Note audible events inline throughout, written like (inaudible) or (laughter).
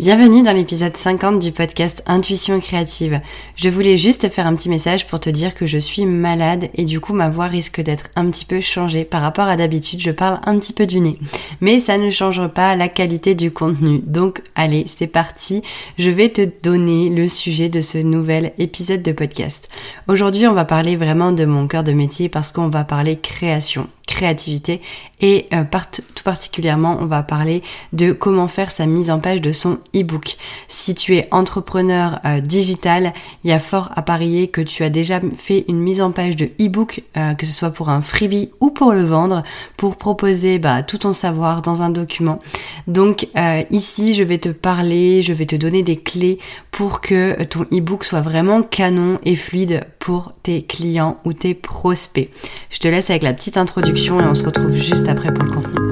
Bienvenue dans l'épisode 50 du podcast Intuition créative. Je voulais juste faire un petit message pour te dire que je suis malade et du coup ma voix risque d'être un petit peu changée par rapport à d'habitude. Je parle un petit peu du nez. Mais ça ne change pas la qualité du contenu. Donc allez, c'est parti. Je vais te donner le sujet de ce nouvel épisode de podcast. Aujourd'hui, on va parler vraiment de mon cœur de métier parce qu'on va parler création créativité et euh, tout particulièrement on va parler de comment faire sa mise en page de son e-book. Si tu es entrepreneur euh, digital, il y a fort à parier que tu as déjà fait une mise en page de e-book, euh, que ce soit pour un freebie ou pour le vendre, pour proposer bah, tout ton savoir dans un document. Donc ici je vais te parler, je vais te donner des clés pour que ton e-book soit vraiment canon et fluide pour tes clients ou tes prospects. Je te laisse avec la petite introduction et on se retrouve juste après pour le contenu.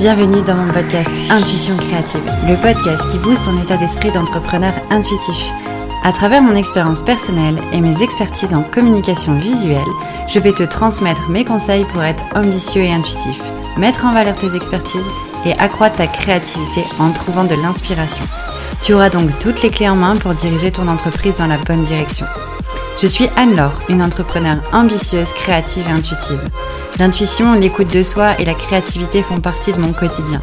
Bienvenue dans mon podcast Intuition créative, le podcast qui booste ton état d'esprit d'entrepreneur intuitif. À travers mon expérience personnelle et mes expertises en communication visuelle, je vais te transmettre mes conseils pour être ambitieux et intuitif, mettre en valeur tes expertises et accroître ta créativité en trouvant de l'inspiration. Tu auras donc toutes les clés en main pour diriger ton entreprise dans la bonne direction. Je suis Anne-Laure, une entrepreneure ambitieuse, créative et intuitive. L'intuition, l'écoute de soi et la créativité font partie de mon quotidien.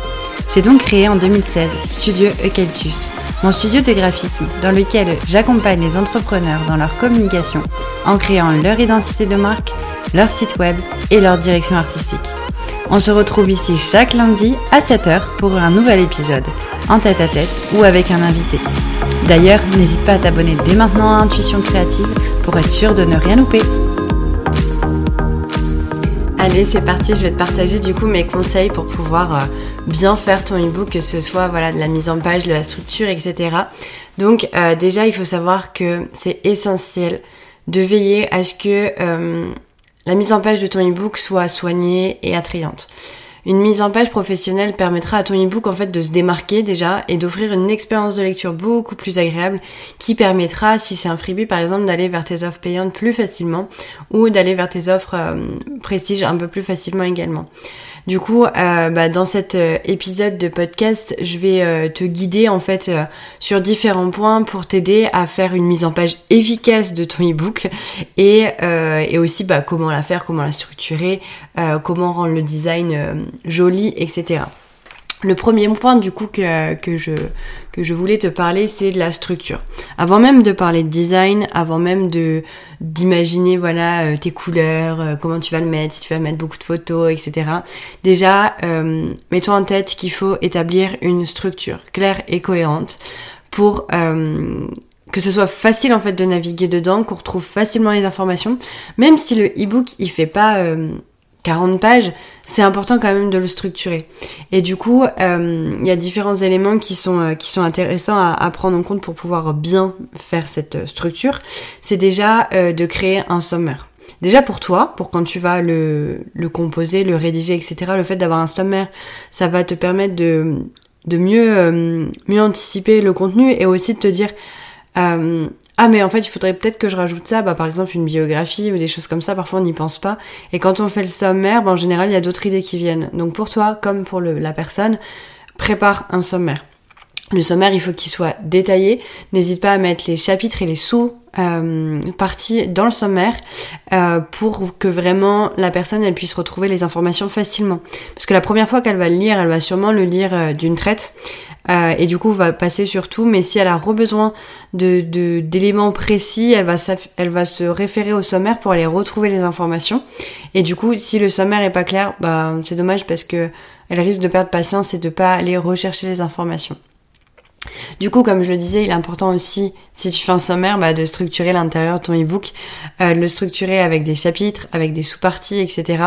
J'ai donc créé en 2016 Studio Eucalyptus, mon studio de graphisme dans lequel j'accompagne les entrepreneurs dans leur communication en créant leur identité de marque, leur site web et leur direction artistique. On se retrouve ici chaque lundi à 7h pour un nouvel épisode, en tête à tête ou avec un invité. D'ailleurs, n'hésite pas à t'abonner dès maintenant à Intuition Créative pour être sûr de ne rien louper. Allez, c'est parti, je vais te partager du coup mes conseils pour pouvoir euh, bien faire ton ebook, que ce soit de la mise en page, de la structure, etc. Donc euh, déjà, il faut savoir que c'est essentiel de veiller à ce que euh, la mise en page de ton ebook soit soignée et attrayante. Une mise en page professionnelle permettra à ton ebook en fait de se démarquer déjà et d'offrir une expérience de lecture beaucoup plus agréable qui permettra, si c'est un freebie par exemple, d'aller vers tes offres payantes plus facilement ou d'aller vers tes offres euh, prestige un peu plus facilement également. Du coup, euh, bah, dans cet euh, épisode de podcast, je vais euh, te guider en fait sur différents points pour t'aider à faire une mise en page efficace de ton ebook et, et aussi bah, comment la faire, comment la structurer, comment rendre le design joli, etc. Le premier point du coup que, que, je, que je voulais te parler, c'est de la structure. Avant même de parler de design, avant même de d'imaginer voilà euh, tes couleurs, euh, comment tu vas le mettre, si tu vas mettre beaucoup de photos, etc. Déjà, euh, mets-toi en tête qu'il faut établir une structure claire et cohérente pour que ce soit facile en fait de naviguer dedans, qu'on retrouve facilement les informations, même si le e-book il fait pas 40 pages, c'est important quand même de le structurer. Et du coup, euh, il y a différents éléments qui sont, euh, intéressants à, prendre en compte pour pouvoir bien faire cette euh, structure. C'est déjà de créer un sommaire. Déjà pour toi, pour quand tu vas le, composer, le rédiger, etc., le fait d'avoir un sommaire, ça va te permettre de, de mieux, mieux anticiper le contenu et aussi de te dire ah mais en fait il faudrait peut-être que je rajoute ça, bah, par exemple une biographie ou des choses comme ça, parfois on n'y pense pas. Et quand on fait le sommaire, bah, en général il y a d'autres idées qui viennent. Donc pour toi comme pour la personne, prépare un sommaire. Le sommaire, il faut qu'il soit détaillé. N'hésite pas à mettre les chapitres et les sous euh, parties dans le sommaire euh, pour que vraiment la personne elle puisse retrouver les informations facilement. Parce que la première fois qu'elle va le lire, elle va sûrement le lire euh, d'une traite. Euh, et du coup va passer sur tout. Mais si elle a besoin de, d'éléments précis, elle va, elle va se référer au sommaire pour aller retrouver les informations. Et du coup, si le sommaire est pas clair, bah c'est dommage parce que elle risque de perdre patience et de pas aller rechercher les informations. Du coup, comme je le disais, il est important aussi, si tu fais un sommaire, bah, de structurer l'intérieur de ton ebook, euh, de le structurer avec des chapitres, avec des sous-parties, etc.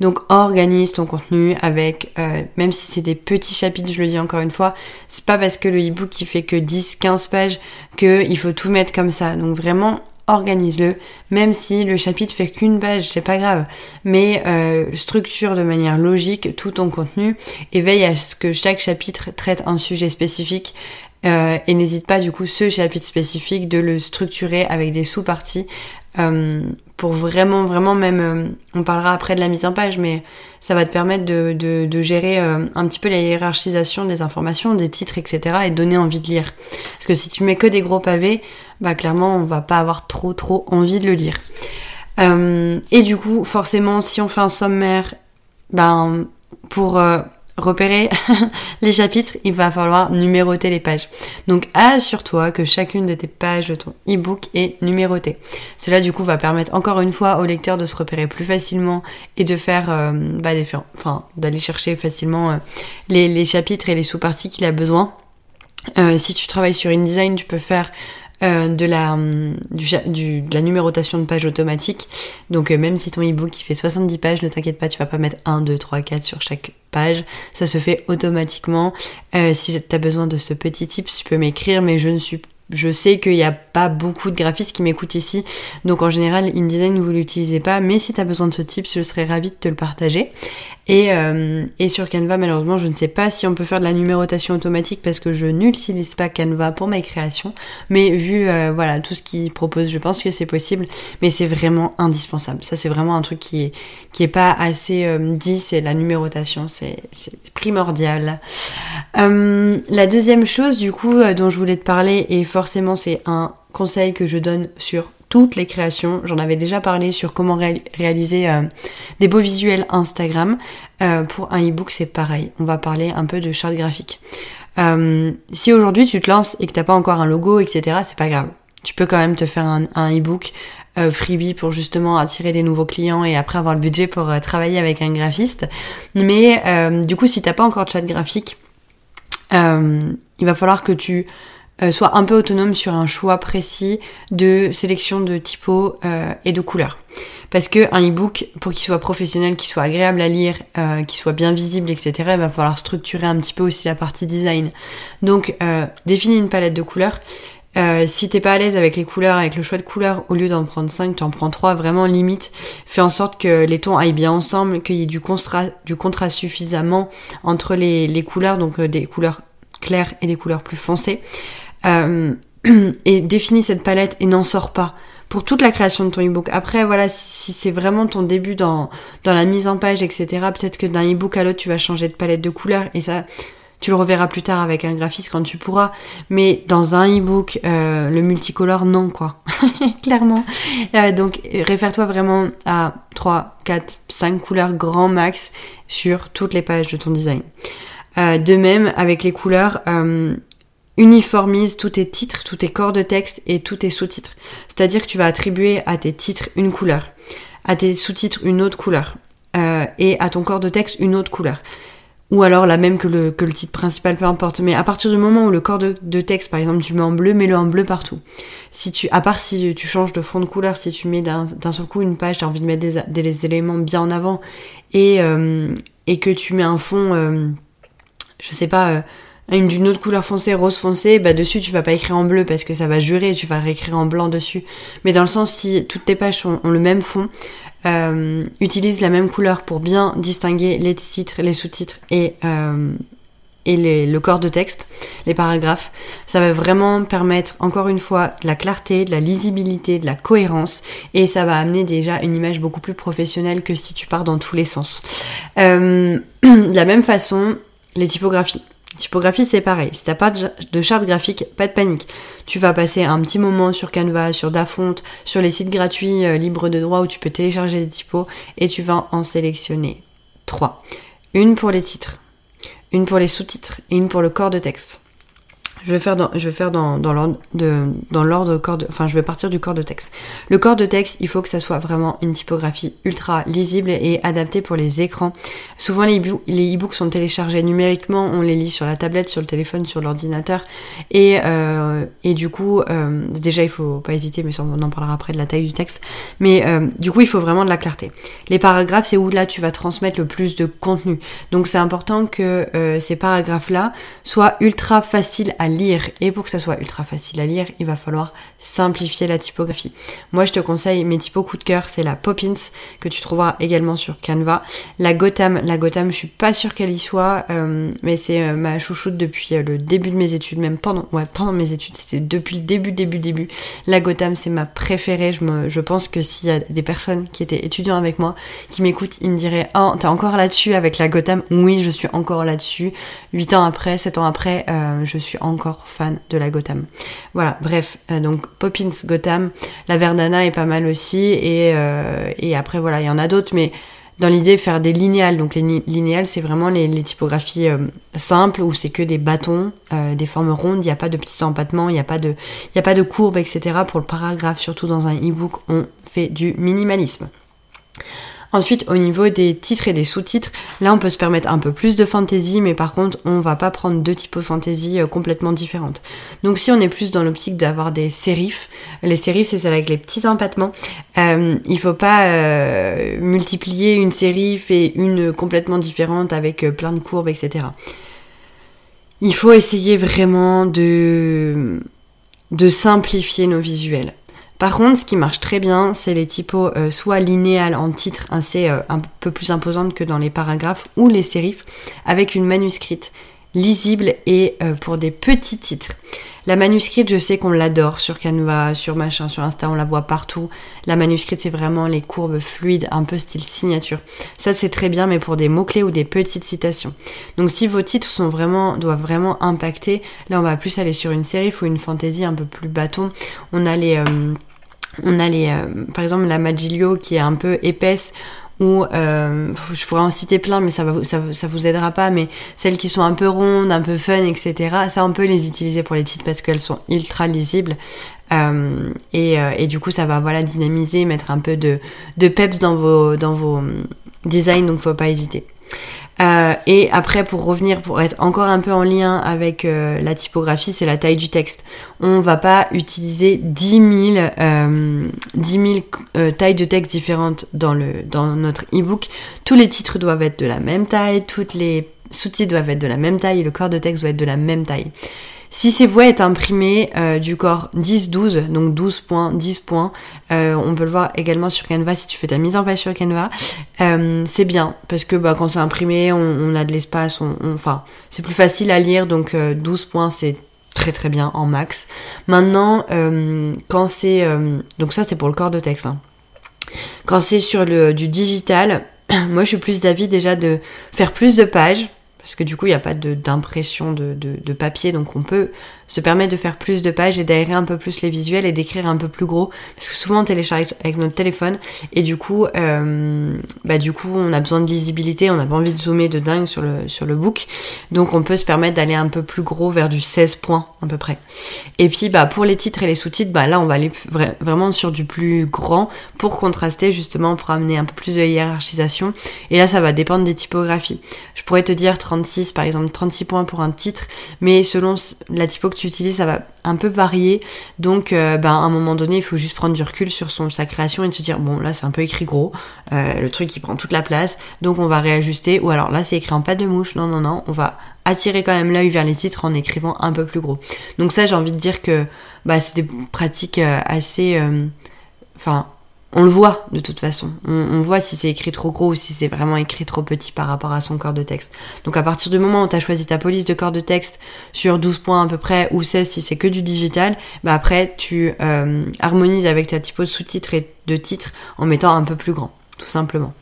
Donc, organise ton contenu avec, euh, même si c'est des petits chapitres, je le dis encore une fois, c'est pas parce que le ebook qui fait que 10, 15 pages qu'il faut tout mettre comme ça. Donc, vraiment, organise-le, même si le chapitre fait qu'une page, c'est pas grave, mais euh, structure de manière logique tout ton contenu et veille à ce que chaque chapitre traite un sujet spécifique euh, et n'hésite pas du coup ce chapitre spécifique de le structurer avec des sous-parties pour vraiment, vraiment même, on parlera après de la mise en page, mais ça va te permettre de, de, de gérer un petit peu la hiérarchisation des informations, des titres, etc. et donner envie de lire. Parce que si tu mets que des gros pavés, bah clairement on va pas avoir trop trop envie de le lire. Euh, et du coup, forcément, si on fait un sommaire, ben, pour euh, repérer (laughs) les chapitres, il va falloir numéroter les pages. Donc assure-toi que chacune de tes pages de ton e-book est numérotée. Cela du coup va permettre encore une fois au lecteur de se repérer plus facilement et de faire, euh, bah, enfin, d'aller chercher facilement les, les, chapitres et les sous-parties qu'il a besoin. si tu travailles sur InDesign, tu peux faire euh, de, la, hum, du, numérotation de pages automatique. Donc euh, même si ton ebook fait 70 pages, ne t'inquiète pas, tu vas pas mettre 1, 2, 3, 4 sur chaque page. Ça se fait automatiquement. Euh, si tu as besoin de ce petit tip, tu peux m'écrire, mais je ne suis je sais qu'il n'y a pas beaucoup de graphistes qui m'écoutent ici, donc en général InDesign vous l'utilisez pas, mais si tu as besoin de ce tip, je serais ravie de te le partager. Et, euh, et, sur Canva, malheureusement, je ne sais pas si on peut faire de la numérotation automatique parce que je n'utilise pas Canva pour mes créations. Mais vu euh, voilà tout ce qu'il propose, je pense que c'est possible. Mais c'est vraiment indispensable. Ça, c'est vraiment un truc qui est qui est pas assez euh, dit. C'est la numérotation, c'est primordial. la deuxième chose, du coup, dont je voulais te parler, et forcément, c'est un conseil que je donne sur toutes les créations. J'en avais déjà parlé sur comment réaliser euh, des beaux visuels Instagram. Euh, pour un e-book, c'est pareil. On va parler un peu de charte graphique. Euh, si aujourd'hui tu te lances et que t'as pas encore un logo, etc., c'est pas grave. Tu peux quand même te faire un, un e-book freebie pour justement attirer des nouveaux clients et après avoir le budget pour travailler avec un graphiste. Mais du coup, si t'as pas encore de charte graphique, il va falloir que tu soit un peu autonome sur un choix précis de sélection de typos euh, et de couleurs. Parce que un e-book, pour qu'il soit professionnel, qu'il soit agréable à lire, euh, qu'il soit bien visible, etc., il va falloir structurer un petit peu aussi la partie design. Donc, définis une palette de couleurs. si t'es pas à l'aise avec les couleurs, avec le choix de couleurs, au lieu d'en prendre 5, tu en prends 3, vraiment limite. Fais en sorte que les tons aillent bien ensemble, qu'il y ait du contraste, suffisamment entre les couleurs, donc des couleurs claires et des couleurs plus foncées. Euh, (clears throat) et définis cette palette et n'en sors pas pour toute la création de ton ebook. Après, voilà, si, c'est vraiment ton début dans, dans la mise en page, etc., peut-être que d'un ebook à l'autre, tu vas changer de palette de couleurs et ça, tu le reverras plus tard avec un graphiste quand tu pourras. Mais dans un ebook, euh, le multicolore, non, quoi. (laughs) Clairement. Euh, donc, réfère-toi vraiment à 3, 4, 5 couleurs grand max sur toutes les pages de ton design. De même, avec les couleurs, uniformise tous tes titres, tous tes corps de texte et tous tes sous-titres. C'est-à-dire que tu vas attribuer à tes titres une couleur, à tes sous-titres une autre couleur, euh, et à ton corps de texte une autre couleur. Ou alors la même que le, titre principal, peu importe. Mais à partir du moment où le corps de, texte, par exemple, tu mets en bleu, mets-le en bleu partout. Si tu, à part si tu changes de fond de couleur, si tu mets d'un seul coup une page, tu as envie de mettre des, éléments bien en avant, et, euh, et que tu mets un fond, euh, je sais pas, une d'une autre couleur foncée, rose foncé, bah dessus tu vas pas écrire en bleu parce que ça va jurer, tu vas réécrire en blanc dessus. Mais dans le sens si toutes tes pages ont, le même fond, euh, utilise la même couleur pour bien distinguer les titres, les sous-titres et euh, le corps de texte, les paragraphes. Ça va vraiment permettre, encore une fois, de la clarté, de la lisibilité, de la cohérence, et ça va amener déjà une image beaucoup plus professionnelle que si tu pars dans tous les sens. Euh, (clears throat) de la même façon, les typographies. Typographie, c'est pareil. Si t'as pas de charte graphique, pas de panique. Tu vas passer un petit moment sur Canva, sur Dafont, sur les sites gratuits euh, libres de droit où tu peux télécharger des typos et tu vas en sélectionner trois. Une pour les titres, une pour les sous-titres et une pour le corps de texte. Je vais faire dans, je vais faire dans, dans l'ordre de, dans l'ordre corps de, enfin, je vais partir du corps de texte. Le corps de texte, il faut que ça soit vraiment une typographie ultra lisible et adaptée pour les écrans. Souvent, les e-books sont téléchargés numériquement, on les lit sur la tablette, sur le téléphone, sur l'ordinateur. Et, euh, et du coup, euh, déjà, il faut pas hésiter, mais ça, on en parlera après de la taille du texte. Mais euh, du coup, il faut vraiment de la clarté. Les paragraphes, c'est où là tu vas transmettre le plus de contenu. Donc, c'est important que euh, ces paragraphes-là soient ultra faciles à lire et pour que ça soit ultra facile à lire, il va falloir simplifier la typographie. Moi, je te conseille mes typos coup de cœur, c'est la Poppins que tu trouveras également sur Canva. La Gotham, la Gotham, je suis pas sûre qu'elle y soit, euh, mais c'est euh, ma chouchoute depuis le début de mes études, même pendant, ouais, pendant mes études, c'était depuis le début, début, début. La Gotham, c'est ma préférée. Je, me, je pense que s'il y a des personnes qui étaient étudiants avec moi, qui m'écoutent, ils me diraient, oh, t'es encore là-dessus avec la Gotham Oui, je suis encore là-dessus. 8 ans après, 7 ans après, euh, je suis encore fan de la Gotham. Voilà, bref, euh, donc Poppins, Gotham, la Verdana est pas mal aussi, et, euh, et après voilà, il y en a d'autres, mais dans l'idée faire des linéales. Donc les linéales, c'est vraiment les, typographies simples où c'est que des bâtons, des formes rondes, il n'y a pas de petits empattements, il n'y a pas de, il a pas de courbes, etc. Pour le paragraphe, surtout dans un e-book, on fait du minimalisme. Ensuite, au niveau des titres et des sous-titres, là on peut se permettre un peu plus de fantaisie, mais par contre on va pas prendre deux types de fantaisie euh, complètement différentes. Donc si on est plus dans l'optique d'avoir des sérifs, les sérifs c'est celle avec les petits empattements, euh, il faut pas euh, multiplier une sérif et une complètement différente avec euh, plein de courbes, etc. Il faut essayer vraiment de simplifier nos visuels. Par contre, ce qui marche très bien, c'est les typos euh, soit linéales en titre, assez euh, un peu plus imposantes que dans les paragraphes, ou les sérifs, avec une manuscrite lisible et euh, pour des petits titres. La manuscrite, je sais qu'on l'adore sur Canva, sur machin, sur Insta, on la voit partout. La manuscrite, c'est vraiment les courbes fluides, un peu style signature. Ça, c'est très bien, mais pour des mots-clés ou des petites citations. Donc, si vos titres sont vraiment, doivent vraiment impacter, là, on va plus aller sur une série ou une fantaisie un peu plus bâton. On a les, on a les, euh, par exemple la Magilio qui est un peu épaisse ou euh, je pourrais en citer plein mais ça, va, ça, ça vous aidera pas mais celles qui sont un peu rondes, un peu fun, etc. Ça on peut les utiliser pour les titres parce qu'elles sont ultra lisibles euh, et, et, du coup ça va voilà dynamiser, mettre un peu de, de peps dans vos, dans vos designs donc faut pas hésiter. Euh, et après, pour revenir, pour être encore un peu en lien avec euh, la typographie, c'est la taille du texte. On va pas utiliser 10 000, euh, 10 000 euh, tailles de texte différentes dans, le, dans notre e-book. Tous les titres doivent être de la même taille, toutes les sous-titres doivent être de la même taille et le corps de texte doit être de la même taille. Si ces voix est imprimé euh, du corps 10-12, donc 12 points, 10 points, euh, on peut le voir également sur Canva si tu fais ta mise en page sur Canva, euh, c'est bien parce que bah, quand c'est imprimé, on, a de l'espace, enfin c'est plus facile à lire, donc 12 points c'est très très bien en max. Maintenant, quand c'est... donc ça c'est pour le corps de texte. Hein. Quand c'est sur le, du digital, (clears throat) moi je suis plus d'avis déjà de faire plus de pages parce que du coup il n'y a pas d'impression de, papier, donc on peut se permettre de faire plus de pages et d'aérer un peu plus les visuels et d'écrire un peu plus gros, parce que souvent on télécharge avec notre téléphone et du coup, euh, bah du coup on a besoin de lisibilité, on n'a pas envie de zoomer de dingue sur le sur le book, donc on peut se permettre d'aller un peu plus gros vers du 16 points à peu près. Et puis bah pour les titres et les sous-titres, bah là on va aller vraiment sur du plus grand pour contraster justement pour amener un peu plus de hiérarchisation. Et là ça va dépendre des typographies. Je pourrais te dire 36 par exemple, 36 points pour un titre, mais selon la typo que tu utilises, ça va un peu varier. Donc euh, ben, à un moment donné, il faut juste prendre du recul sur son, sa création et se dire, bon là c'est un peu écrit gros, euh, le truc qui prend toute la place, donc on va réajuster. Ou alors là c'est écrit en pas de mouche, non non non, on va attirer quand même l'œil vers les titres en écrivant un peu plus gros. Donc ça j'ai envie de dire que bah, c'est des pratiques euh, assez... Enfin, on le voit de toute façon. On, voit si c'est écrit trop gros ou si c'est vraiment écrit trop petit par rapport à son corps de texte. Donc à partir du moment où tu as choisi ta police de corps de texte sur 12 points à peu près ou 16 si c'est que du digital, bah après tu euh, harmonises avec ta typo de sous-titres et de titres en mettant un peu plus grand, tout simplement.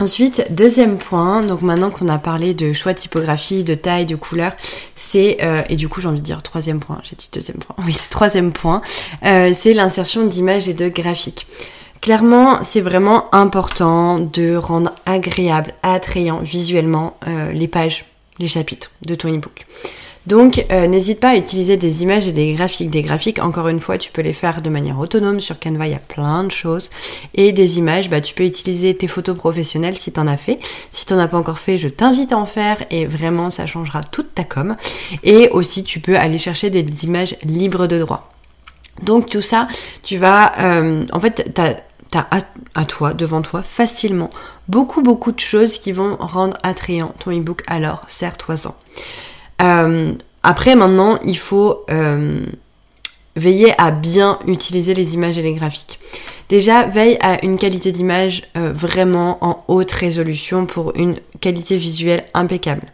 Ensuite, deuxième point, donc maintenant qu'on a parlé de choix de typographie, de taille, de couleur, c'est, euh, et du coup j'ai envie de dire troisième point, j'ai dit deuxième point, (laughs) oui c'est troisième point, euh, c'est l'insertion d'images et de graphiques. Clairement, c'est vraiment important de rendre agréable, attrayant visuellement euh, les pages, les chapitres de ton ebook. Donc euh, n'hésite pas à utiliser des images et des graphiques. Des graphiques, encore une fois, tu peux les faire de manière autonome. Sur Canva, il y a plein de choses. Et des images, bah, tu peux utiliser tes photos professionnelles si tu en as fait. Si tu n'en as pas encore fait, je t'invite à en faire et vraiment, ça changera toute ta com. Et aussi, tu peux aller chercher des images libres de droit. Donc tout ça, tu vas... Euh, en fait, tu as à, à, toi, devant toi, facilement beaucoup beaucoup de choses qui vont rendre attrayant ton ebook. Alors, serre-toi-en. Euh, après, maintenant, il faut euh, veiller à bien utiliser les images et les graphiques. Déjà, veille à une qualité d'image euh, vraiment en haute résolution pour une qualité visuelle impeccable.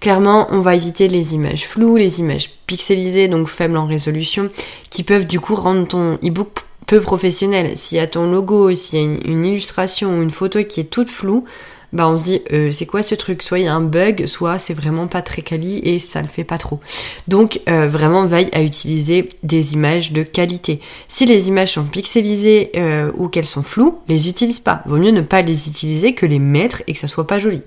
Clairement, on va éviter les images floues, les images pixelisées, donc faibles en résolution, qui peuvent du coup rendre ton e-book peu professionnel. S'il y a ton logo, s'il y a une illustration ou une photo qui est toute floue, bah on se dit euh, c'est quoi ce truc? Soit il y a un bug, soit c'est vraiment pas très quali et ça le fait pas trop. Donc euh, vraiment veille à utiliser des images de qualité. Si les images sont pixelisées euh, ou qu'elles sont floues, les utilise pas. Vaut mieux ne pas les utiliser que les mettre et que ça soit pas joli.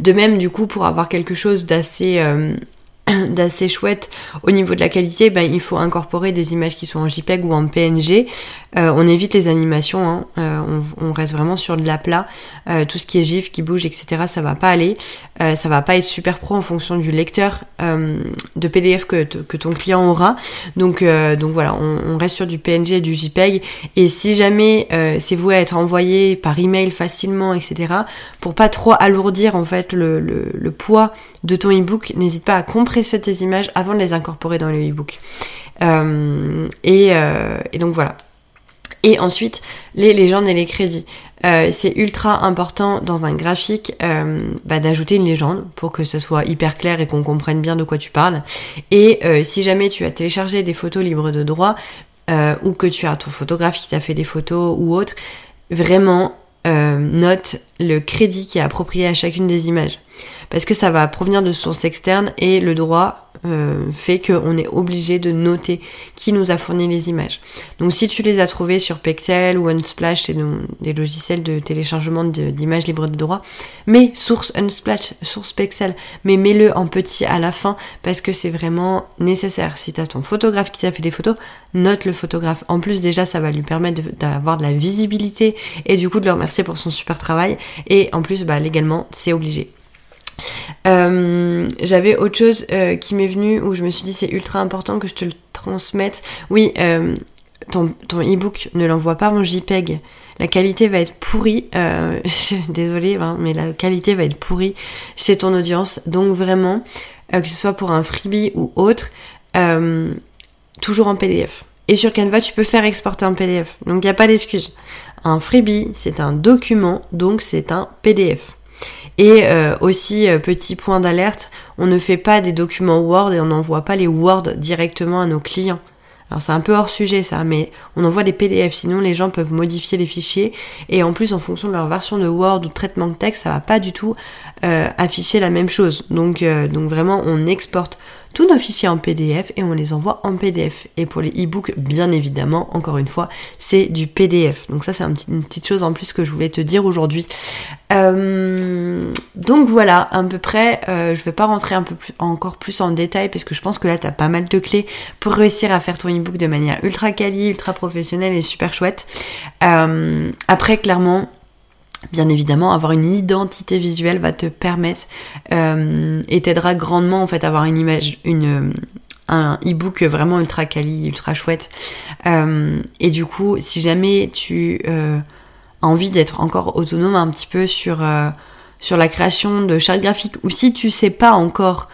De même, du coup, pour avoir quelque chose d'assez (coughs) d'assez chouette au niveau de la qualité, ben, il faut incorporer des images qui sont en JPEG ou en PNG. Euh, on évite les animations, hein. euh, on, reste vraiment sur de la plat. Euh, tout ce qui est GIF, qui bouge, etc., ça va pas aller. ça va pas être super pro en fonction du lecteur de PDF que, que, ton client aura. Donc, donc voilà, on, reste sur du PNG et du JPEG. Et si jamais c'est voué à être envoyé par email facilement, etc., pour pas trop alourdir en fait le, le, poids de ton ebook, n'hésite pas à compresser tes images avant de les incorporer dans le ebook. Euh, et, euh, et, donc voilà. Et ensuite, les légendes et les crédits. Euh, c'est ultra important dans un graphique bah, d'ajouter une légende pour que ce soit hyper clair et qu'on comprenne bien de quoi tu parles. Et si jamais tu as téléchargé des photos libres de droit ou que tu as ton photographe qui t'a fait des photos ou autre, vraiment note le crédit qui est approprié à chacune des images. Parce que ça va provenir de sources externes et le droit euh, fait qu'on est obligé de noter qui nous a fourni les images. Donc si tu les as trouvées sur Pexel ou Unsplash, c'est des logiciels de téléchargement d'images libres de droit, mais source Unsplash, source Pexel, mais mets-le en petit à la fin parce que c'est vraiment nécessaire. Si tu as ton photographe qui t'a fait des photos, note le photographe. En plus déjà ça va lui permettre d'avoir de, la visibilité et du coup de le remercier pour son super travail et en plus bah, légalement c'est obligé. Euh, j'avais autre chose euh, qui m'est venu où je me suis dit c'est ultra important que je te le transmette. Oui, euh, ton, ton e-book ne l'envoie pas en JPEG. La qualité va être pourrie. (laughs) désolée, hein, mais la qualité va être pourrie chez ton audience. Donc vraiment, que ce soit pour un freebie ou autre, toujours en PDF. Et sur Canva, tu peux faire exporter en PDF. Donc il n'y a pas d'excuse. Un freebie, c'est un document, donc c'est un PDF. Et euh, aussi, euh, petit point d'alerte, on ne fait pas des documents Word et on n'envoie pas les Word directement à nos clients. Alors c'est un peu hors sujet ça, mais on envoie des PDF, sinon les gens peuvent modifier les fichiers et en plus en fonction de leur version de Word ou de traitement de texte, ça va pas du tout euh, afficher la même chose. Donc, donc vraiment on exporte tous nos fichiers en PDF et on les envoie en PDF. Et pour les e-books, bien évidemment, encore une fois, c'est du PDF. Donc ça, c'est une petite chose en plus que je voulais te dire aujourd'hui. Euh, donc voilà, à peu près, euh, je vais pas rentrer un peu plus, encore plus en détail parce que je pense que là, tu as pas mal de clés pour réussir à faire ton e-book de manière ultra quali, ultra professionnelle et super chouette. Euh, après, clairement, Bien évidemment, avoir une identité visuelle va te permettre euh, et t'aidera grandement en fait à avoir une image, une un e-book vraiment ultra quali, ultra chouette. Euh, et du coup, si jamais tu euh, as envie d'être encore autonome un petit peu sur sur la création de chartes graphiques, ou si tu sais pas encore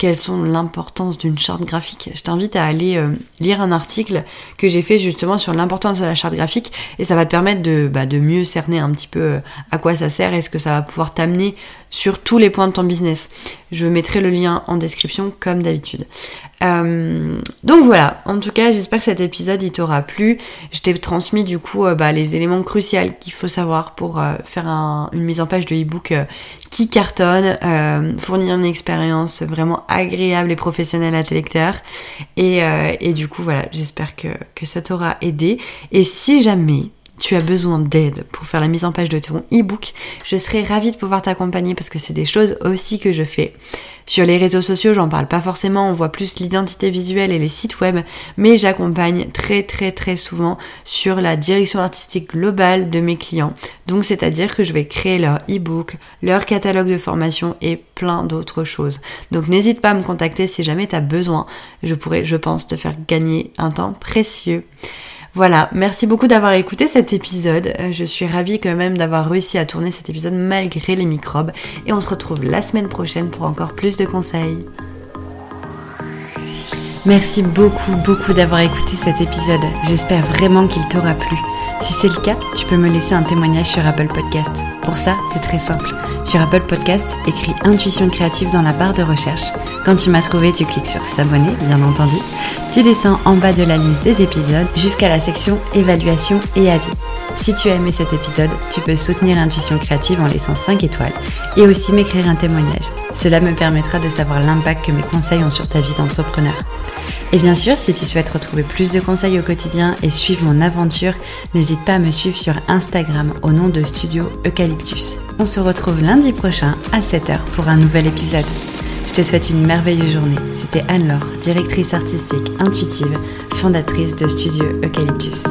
quelles sont l'importance d'une charte graphique. Je t'invite à aller euh, lire un article que j'ai fait justement sur l'importance de la charte graphique et ça va te permettre de, bah, de mieux cerner un petit peu euh, à quoi ça sert et ce que ça va pouvoir t'amener sur tous les points de ton business. Je mettrai le lien en description comme d'habitude. Euh, donc voilà, en tout cas j'espère que cet épisode il t'aura plu. Je t'ai transmis du coup bah, les éléments cruciaux qu'il faut savoir pour faire une mise en page de e-book qui cartonne, euh, fournir une expérience vraiment agréable et professionnelle à tes lecteurs. Et, euh, du coup, voilà, j'espère que ça t'aura aidé. Et si jamais tu as besoin d'aide pour faire la mise en page de ton e-book, je serais ravie de pouvoir t'accompagner parce que c'est des choses aussi que je fais. Sur les réseaux sociaux, j'en parle pas forcément, on voit plus l'identité visuelle et les sites web, mais j'accompagne très très très souvent sur la direction artistique globale de mes clients. Donc c'est-à-dire que je vais créer leur e-book, leur catalogue de formation et plein d'autres choses. Donc n'hésite pas à me contacter si jamais tu as besoin. Je pourrais, je pense, te faire gagner un temps précieux. Voilà, merci beaucoup d'avoir écouté cet épisode. Euh, je suis ravie quand même d'avoir réussi à tourner cet épisode malgré les microbes. Et on se retrouve la semaine prochaine pour encore plus de conseils. Merci beaucoup, beaucoup d'avoir écouté cet épisode. J'espère vraiment qu'il t'aura plu. Si c'est le cas, tu peux me laisser un témoignage sur Apple Podcast. Pour ça, c'est très simple. Sur Apple Podcast, écris Intuition créative dans la barre de recherche. Quand tu m'as trouvé, tu cliques sur S'abonner, bien entendu. Tu descends en bas de la liste des épisodes jusqu'à la section Évaluation et avis. Si tu as aimé cet épisode, tu peux soutenir Intuition créative en laissant 5 étoiles et aussi m'écrire un témoignage. Cela me permettra de savoir l'impact que mes conseils ont sur ta vie d'entrepreneur. Et bien sûr, si tu souhaites retrouver plus de conseils au quotidien et suivre mon aventure, n'hésite pas à me suivre sur Instagram au nom de Studio Eucalyptus. On se retrouve lundi prochain à 7h pour un nouvel épisode. Je te souhaite une merveilleuse journée. C'était Anne-Laure, directrice artistique intuitive, fondatrice de Studio Eucalyptus.